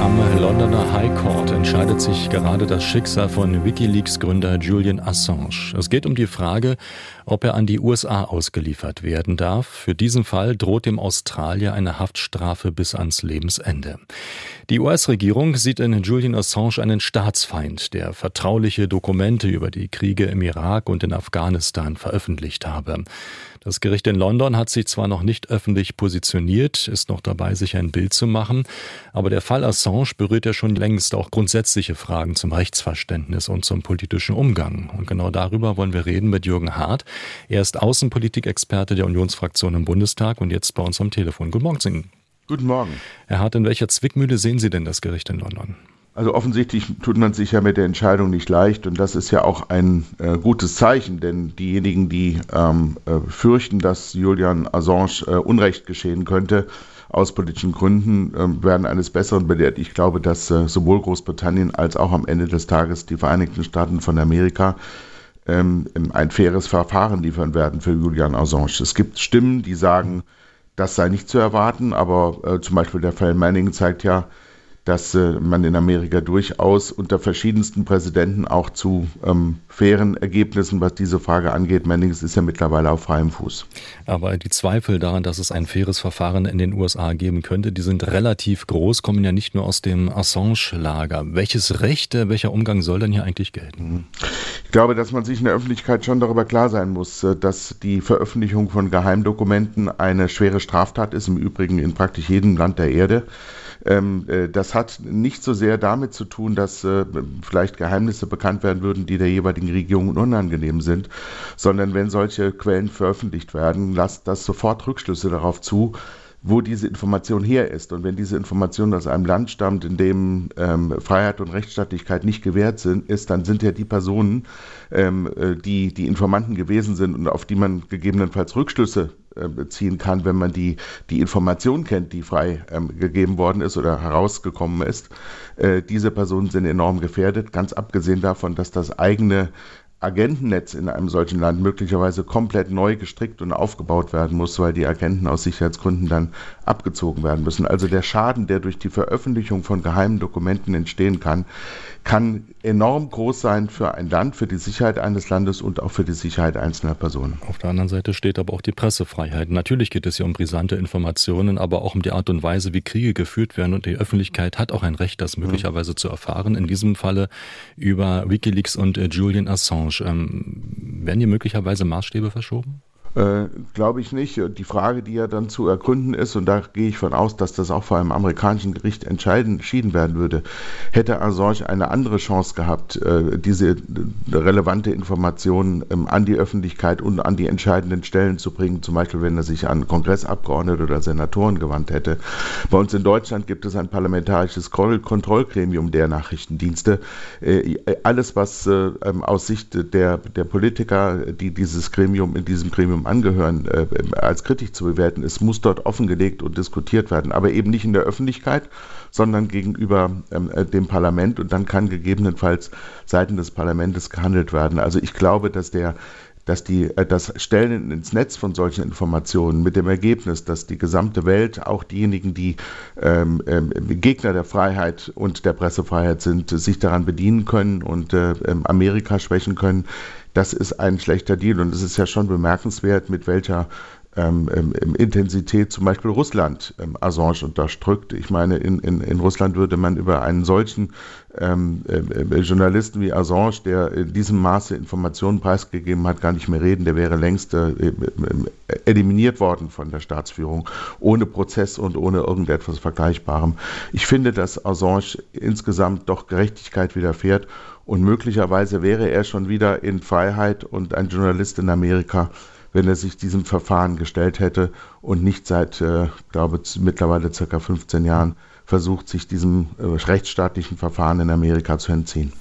Am Londoner High Court entscheidet sich gerade das Schicksal von Wikileaks-Gründer Julian Assange. Es geht um die Frage, ob er an die USA ausgeliefert werden darf. Für diesen Fall droht dem Australier eine Haftstrafe bis ans Lebensende. Die US-Regierung sieht in Julian Assange einen Staatsfeind, der vertrauliche Dokumente über die Kriege im Irak und in Afghanistan veröffentlicht habe. Das Gericht in London hat sich zwar noch nicht öffentlich positioniert, ist noch dabei, sich ein Bild zu machen, aber der Fall Assange berührt ja schon längst auch grundsätzliche Fragen zum Rechtsverständnis und zum politischen Umgang. Und genau darüber wollen wir reden mit Jürgen Hart. Er ist Außenpolitikexperte der Unionsfraktion im Bundestag und jetzt bei uns am Telefon. Guten Morgen, Ihnen. Guten Morgen. Herr Hart, in welcher Zwickmühle sehen Sie denn das Gericht in London? Also offensichtlich tut man sich ja mit der Entscheidung nicht leicht und das ist ja auch ein äh, gutes Zeichen, denn diejenigen, die ähm, äh, fürchten, dass Julian Assange äh, Unrecht geschehen könnte, aus politischen Gründen äh, werden eines Besseren belehrt. Ich glaube, dass äh, sowohl Großbritannien als auch am Ende des Tages die Vereinigten Staaten von Amerika ähm, ein faires Verfahren liefern werden für Julian Assange. Es gibt Stimmen, die sagen, das sei nicht zu erwarten, aber äh, zum Beispiel der Fall Manning zeigt ja, dass äh, man in Amerika durchaus unter verschiedensten Präsidenten auch zu ähm, fairen Ergebnissen, was diese Frage angeht, Mannings ist ja mittlerweile auf freiem Fuß. Aber die Zweifel daran, dass es ein faires Verfahren in den USA geben könnte, die sind relativ groß, kommen ja nicht nur aus dem Assange-Lager. Welches Recht, äh, welcher Umgang soll denn hier eigentlich gelten? Mhm. Ich glaube, dass man sich in der Öffentlichkeit schon darüber klar sein muss, äh, dass die Veröffentlichung von Geheimdokumenten eine schwere Straftat ist, im Übrigen in praktisch jedem Land der Erde. Ähm, äh, das hat nicht so sehr damit zu tun, dass äh, vielleicht Geheimnisse bekannt werden würden, die der jeweiligen Regierung unangenehm sind, sondern wenn solche Quellen veröffentlicht werden, lasst das sofort Rückschlüsse darauf zu, wo diese Information her ist. Und wenn diese Information aus einem Land stammt, in dem ähm, Freiheit und Rechtsstaatlichkeit nicht gewährt sind, ist, dann sind ja die Personen, ähm, äh, die die Informanten gewesen sind und auf die man gegebenenfalls Rückschlüsse äh, ziehen kann, wenn man die, die Information kennt, die frei ähm, gegeben worden ist oder herausgekommen ist. Äh, diese Personen sind enorm gefährdet, ganz abgesehen davon, dass das eigene Agentennetz in einem solchen Land möglicherweise komplett neu gestrickt und aufgebaut werden muss, weil die Agenten aus Sicherheitsgründen dann abgezogen werden müssen. Also der Schaden, der durch die Veröffentlichung von geheimen Dokumenten entstehen kann, kann enorm groß sein für ein Land, für die Sicherheit eines Landes und auch für die Sicherheit einzelner Personen. Auf der anderen Seite steht aber auch die Pressefreiheit. Natürlich geht es hier um brisante Informationen, aber auch um die Art und Weise, wie Kriege geführt werden. Und die Öffentlichkeit hat auch ein Recht, das möglicherweise mhm. zu erfahren. In diesem Falle über Wikileaks und äh, Julian Assange. Ähm, werden hier möglicherweise Maßstäbe verschoben? Äh, Glaube ich nicht. Die Frage, die ja dann zu ergründen ist, und da gehe ich von aus, dass das auch vor einem amerikanischen Gericht entschieden werden würde, hätte Assange eine andere Chance gehabt, äh, diese relevante Informationen ähm, an die Öffentlichkeit und an die entscheidenden Stellen zu bringen, zum Beispiel wenn er sich an Kongressabgeordnete oder Senatoren gewandt hätte. Bei uns in Deutschland gibt es ein parlamentarisches Kontrollgremium der Nachrichtendienste. Äh, alles, was äh, ähm, aus Sicht der, der Politiker, die dieses Gremium in diesem Gremium Gremium angehören, äh, als kritisch zu bewerten ist, muss dort offengelegt und diskutiert werden. Aber eben nicht in der Öffentlichkeit, sondern gegenüber ähm, äh, dem Parlament. Und dann kann gegebenenfalls seitens des Parlaments gehandelt werden. Also ich glaube, dass der dass die, äh, das Stellen ins Netz von solchen Informationen mit dem Ergebnis, dass die gesamte Welt, auch diejenigen, die ähm, ähm, Gegner der Freiheit und der Pressefreiheit sind, sich daran bedienen können und äh, ähm, Amerika schwächen können, das ist ein schlechter Deal. Und es ist ja schon bemerkenswert, mit welcher ähm, ähm, Intensität zum Beispiel Russland ähm, Assange unterdrückt. Ich meine, in, in, in Russland würde man über einen solchen ähm, äh, Journalisten wie Assange, der in diesem Maße Informationen preisgegeben hat, gar nicht mehr reden. Der wäre längst äh, äh, eliminiert worden von der Staatsführung, ohne Prozess und ohne irgendetwas Vergleichbarem. Ich finde, dass Assange insgesamt doch Gerechtigkeit widerfährt und möglicherweise wäre er schon wieder in Freiheit und ein Journalist in Amerika wenn er sich diesem Verfahren gestellt hätte und nicht seit, äh, glaube mittlerweile circa 15 Jahren versucht, sich diesem äh, rechtsstaatlichen Verfahren in Amerika zu entziehen.